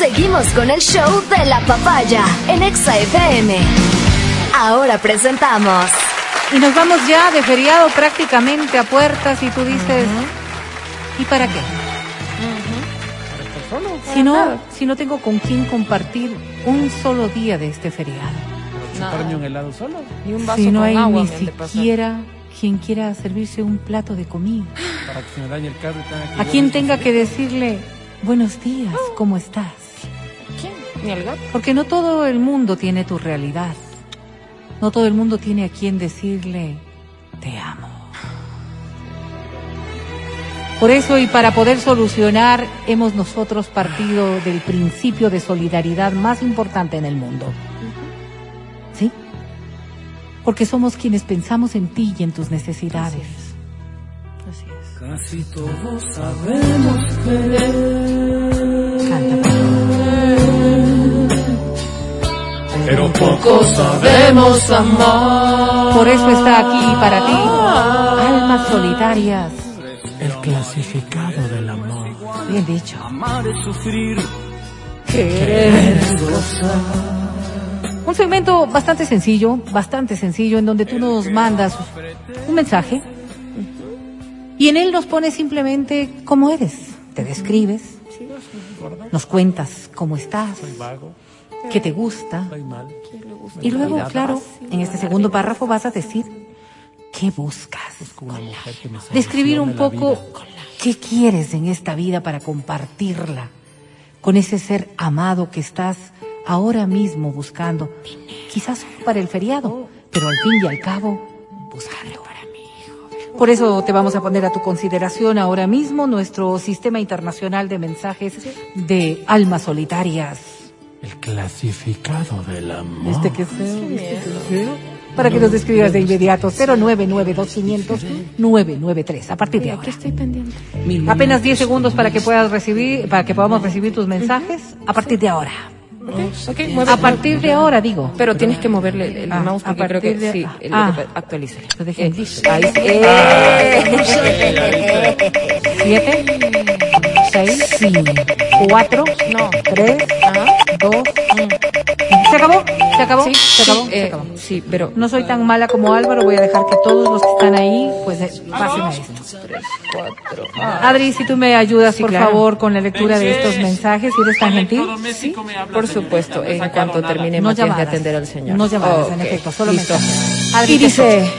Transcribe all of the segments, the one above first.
Seguimos con el show de la papaya en Exa FM. Ahora presentamos. Y nos vamos ya de feriado prácticamente a puertas y tú dices, ¿y para qué? Si no, si no tengo con quién compartir un solo día de este feriado. ¿Chuparme un helado solo? Ni un vaso Si no con hay agua ni siquiera quien quiera servirse un plato de comida. Para que se me dañe el carro y tenga que A quien tenga que decirle, buenos días, ¿cómo estás? ¿Quién? Ni el gato. Porque no todo el mundo tiene tu realidad. No todo el mundo tiene a quien decirle, te amo. Por eso y para poder solucionar, hemos nosotros partido del principio de solidaridad más importante en el mundo. ¿Sí? Porque somos quienes pensamos en ti y en tus necesidades. Así es. Casi todos sabemos Canta, sabemos amar. Por eso está aquí para ti, almas solitarias. El clasificado del amor. Bien dicho. Amar es sufrir. Un segmento bastante sencillo, bastante sencillo, en donde tú nos mandas un mensaje y en él nos pones simplemente cómo eres. Te describes, nos cuentas cómo estás, Qué te gusta. Y luego, claro, en este segundo párrafo vas a decir qué buscas. Que Describir un poco qué quieres en esta vida para compartirla con ese ser amado que estás ahora mismo buscando. Quizás para el feriado, pero al fin y al cabo, buscando. Por eso te vamos a poner a tu consideración ahora mismo nuestro sistema internacional de mensajes de almas solitarias. El clasificado del amor. ¿Viste que es feo? ¿Viste que es feo? Para que nos describas de inmediato 0992500993 a partir de ahora. Aquí estoy pendiente. Apenas 10 segundos para que puedas recibir, para que podamos recibir tus mensajes a partir de ahora. Ok, mueve. A partir de ahora, digo. Pero tienes que moverle el, el Ah, mouse a porque creo que partir de- sí, el, ah. actualízale. Lo dejé en dicho. ahí sí. ¿Siete? ¿Seis? Sí. ¿Cuatro? No. ¿Tres? Ajá. ¿Dos? ¿Se acabó? ¿Se acabó? Sí, ¿Se acabó? sí, Se eh, acabó. sí, pero No soy tan mala como Álvaro, voy a dejar que todos los que están ahí, pues, eh, pasen a esto. cuatro. Adri, si tú me ayudas, Sí, por claro. favor, con la lectura de estos mensajes, si eres tan gentil. Por supuesto, en cuanto termine No de atender al señor. No llamadas, en Ok, efecto, solo listo. mensajes. Adri, Y dice,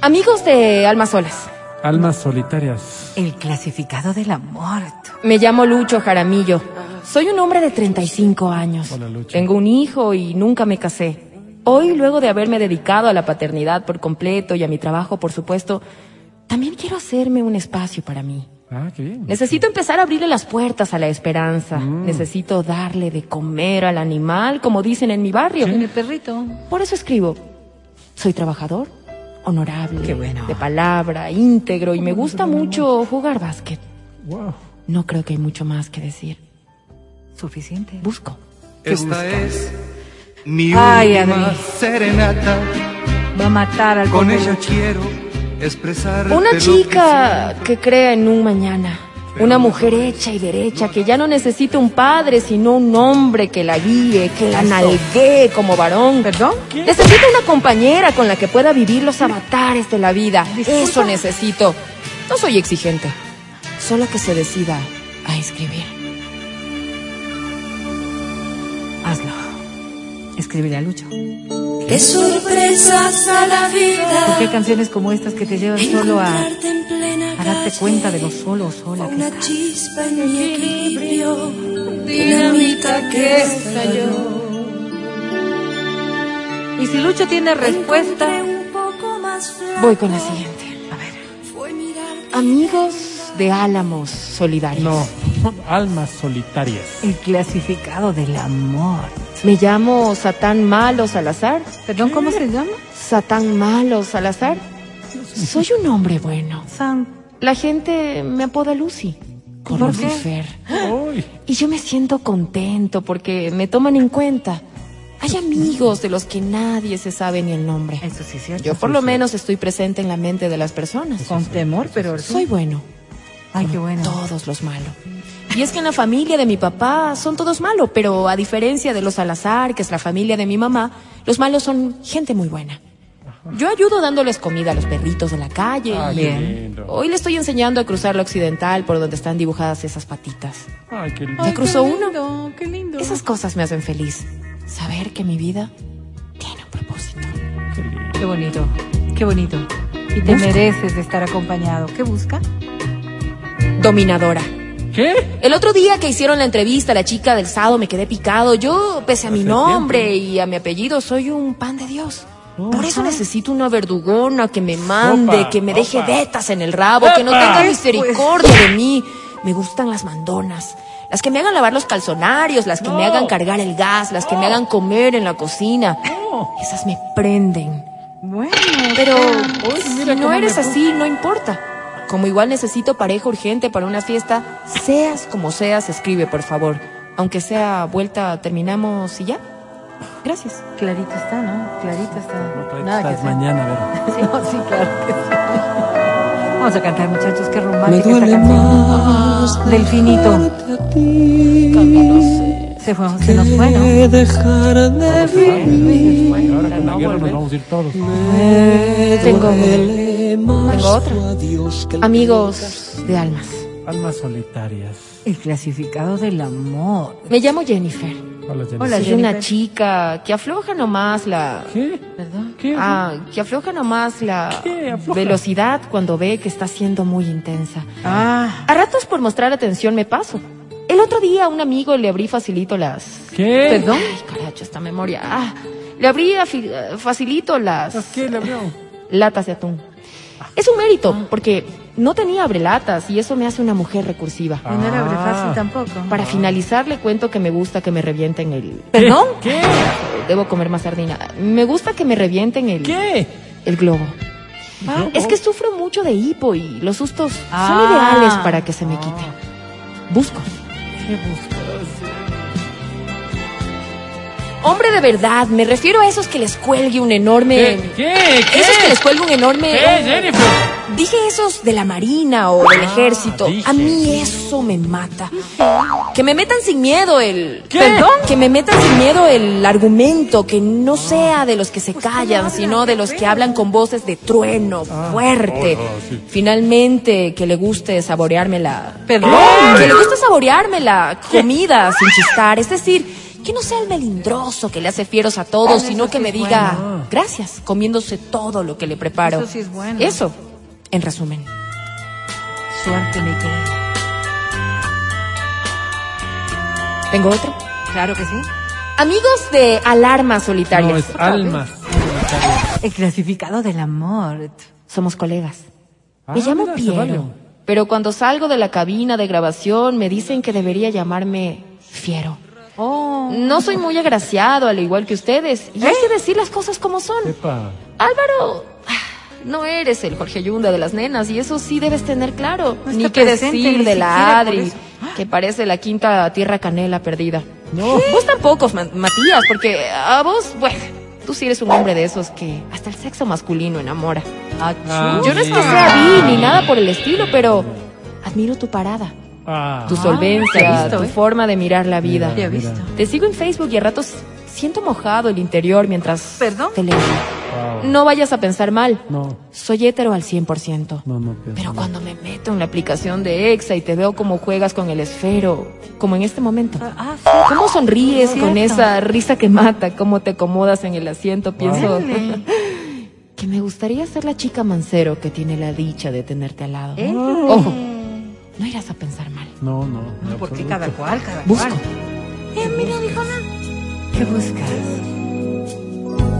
amigos de Almas Solas, Almas solitarias. El clasificado del amor. me llamo Lucho Jaramillo. Soy un hombre de 35 años. Hola, Lucho. Tengo un hijo y nunca me casé. Hoy, luego de haberme dedicado a la paternidad por completo y a mi trabajo, por supuesto, también quiero hacerme un espacio para mí. Ah, qué bien. Necesito empezar a abrirle las puertas a la esperanza. Necesito darle de comer al animal, como dicen en mi barrio. El perrito. Por eso escribo. Soy trabajador, honorable, Qué bueno. de palabra, íntegro y me gusta mucho jugar básquet. Wow. No creo que hay mucho más que decir. Suficiente. Busco. Esta es mi Ay, última Adri. serenata. Va a matar al Con ella quiero expresar Una chica que crea en un mañana. Una mujer hecha y derecha que ya no necesita un padre, sino un hombre que la guíe, que la nalguee como varón. ¿Perdón? Necesita una compañera con la que pueda vivir los avatares de la vida. Eso necesito. No soy exigente. Solo que se decida a escribir. Hazlo. Escribiré a Lucho. Qué sorpresas a la vida. Porque hay canciones como estas que te llevan solo a, darte cuenta de lo solo o sola que Una estás. chispa en mi equilibrio. Dinamita que estalló. Y si Lucho tiene respuesta. Voy con la siguiente. a ver, Amigos de Álamos Solidarios. No, almas solitarias. el clasificado del amor. Me llamo Satán Malo Salazar. Perdón, ¿cómo se llama? Satán Malo Salazar. Soy un hombre bueno. San. La gente me apoda Lucy. Por ¿Por qué? Lucifer. Y yo me siento contento porque me toman en cuenta. Hay amigos de los que nadie se sabe ni el nombre. Eso sí es cierto. Yo por lo menos estoy presente en la mente de las personas. Con temor, pero. Soy bueno. Ay, qué bueno. Todos los malos. Y es que en la familia de mi papá son todos malos, pero a diferencia de los Salazar, que es la familia de mi mamá, los malos son gente muy buena. Yo ayudo dándoles comida a los perritos de la calle. Ay, qué Bien. lindo. Hoy le estoy enseñando a cruzar la occidental por donde están dibujadas esas patitas. Ay, qué lindo. Ya cruzó uno. lindo, qué lindo. Esas cosas me hacen feliz. Saber que mi vida tiene un propósito. Qué lindo. Qué bonito, qué bonito. Y te mereces de estar acompañado. ¿Qué busca? Dominadora. ¿Qué? El otro día que hicieron la entrevista a la chica del Sado me quedé picado. Yo, pese a mi nombre y a mi apellido, soy un pan de Dios. Por eso necesito una verdugona que me mande, que me deje vetas en el rabo, que no tenga Pues. misericordia de mí. Me gustan las mandonas. Las que me hagan lavar los calzonarios, las que me hagan cargar el gas, las que me hagan comer en la cocina. Esas me prenden. Bueno, Pero Uy, si no eres así, no importa. Como igual necesito pareja urgente para una fiesta, seas como seas, escribe, por favor. Aunque sea vuelta, terminamos y ya. Gracias. clarito está, ¿no? Clarito está. Nada que Estás hacer. mañana, a ver. No, sí, claro que sí. Vamos a cantar, muchachos, qué Me romántica esta duele canción. más Delfinito. ti Se, fue, se nos fue, ¿no? que dejar de vivir. Ahora con la guerra nos vamos a ir todos. Me Tengo- otra. que Amigos de almas. Almas solitarias. El clasificado del amor. Me llamo Jennifer. Hola, Jenny. Hola, Soy Jennifer. una chica que afloja nomás la... ¿Qué? ¿Perdón? ¿Qué? Ah, que afloja nomás la ¿Qué afloja? velocidad cuando ve que está siendo muy intensa. Ah, A ratos por mostrar atención me paso. El otro día a un amigo le abrí facilito las... ¿Qué? ¿Perdón? Ay, caracho, esta memoria. Ah, le abrí facilito las ¿Las qué le abrió? latas de atún. Es un mérito, porque no tenía abrelatas y eso me hace una mujer recursiva. y no era abre Ah. fácil tampoco. Para finalizar, le cuento que me gusta que me revienten el... ¿Perdón? ¿Qué? Debo comer más sardina. Me gusta que me revienten el... ¿Qué? El globo. Es que sufro mucho de hipo y los sustos son Ah. ideales para que se me quite. Busco. ¿Qué buscas? Hombre de verdad, me refiero a esos que les cuelgue un enorme... ¿Qué? ¿Qué? ¿Qué? Esos que les cuelgue un enorme... ¿Qué, Jennifer? Dije esos de la marina o del Ah, ejército. dije. A mí eso me mata. Que me metan sin miedo el... ¿Qué? Perdón. Que me metan sin miedo el argumento, que no sea de los que se callan, sino de los que hablan con voces de trueno, fuerte. oh, oh, sí. Finalmente, que le guste saborearme la... Perdón. Que le guste saborearme la comida sin chistar. Es decir, que no sea el melindroso que le hace fieros a todos, sino sí que me diga bueno. gracias, comiéndose todo lo que le preparo. Eso sí es bueno. Eso, en resumen. Suerte, mi querida. ¿Tengo otro? Claro que sí. Amigos de Alarmas Solitarias. No, es almas solitarias. El clasificado del amor. Somos colegas. Ah, me llamo mira, Piero. vale. Pero cuando salgo de la cabina de grabación me dicen que debería llamarme Fiero. Oh. No soy muy agraciado, al igual que ustedes. Y hay que decir las cosas como son. Epa. Álvaro, no eres el Jorge Yunda de las nenas y eso sí debes tener claro. No ni qué decir ni de la Adri, que parece la quinta tierra canela perdida. No. Vos tampoco, Ma- Matías, porque a vos, bueno, tú sí eres un hombre de esos que hasta el sexo masculino enamora. Ah, Yo no es que sea vi ni nada por el estilo, pero admiro tu parada, Ah. tu solvencia, visto, tu ¿eh? forma de mirar la vida. Te he Mira. visto. Te sigo en Facebook y a ratos siento mojado el interior mientras ¿Perdón? te leo. Wow. No vayas a pensar mal. No, Soy hétero al 100%. no, no pienso. Pero cuando me meto en la aplicación de EXA y te veo cómo juegas con el esfero, como en este momento. Ah, sí. ¿Cómo sonríes con esa risa que mata? ¿Cómo te acomodas en el asiento? Pienso que me gustaría ser la chica mancero que tiene la dicha de tenerte al lado. Eh. Ojo, no irás a pensar mal. No, no. en Porque cada cual, cada Busco. cual. Eh, mira, dijo nada. ¿Qué buscas?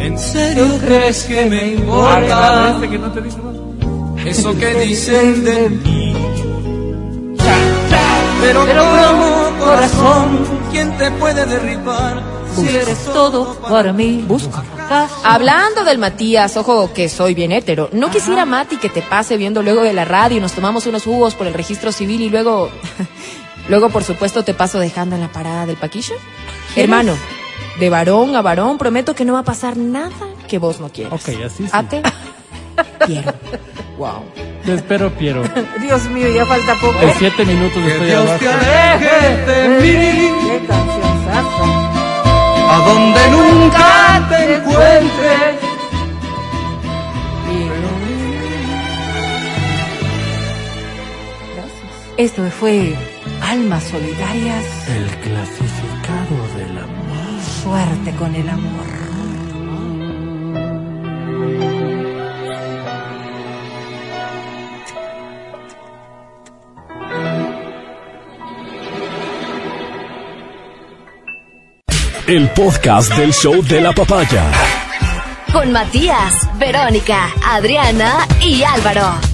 ¿En serio crees que me Ah, importa parece que no te dice nada. eso que dicen de mí? Pero como corazón, ¿quién te puede derribar? Si eres todo para mí. Busco. Hablando del Matías, ojo que soy bien hétero. No quisiera, Mati, que te pase viendo luego de la radio y nos tomamos unos jugos por el registro civil y luego. luego, por supuesto, te paso dejando en la parada del paquillo. Hermano, de varón a varón, prometo que no va a pasar nada que vos no quieras. Ok, así sí. Ate, quiero. Wow. Te espero, Piero. Dios mío, ya falta poco. En siete minutos Que estoy Dios abajo. te aleje de mí, Qué canción Esto fue Almas Solidarias. El clasificado del amor. Suerte con el amor. El podcast del show de la papaya. Con Matías, Verónica, Adriana y Álvaro.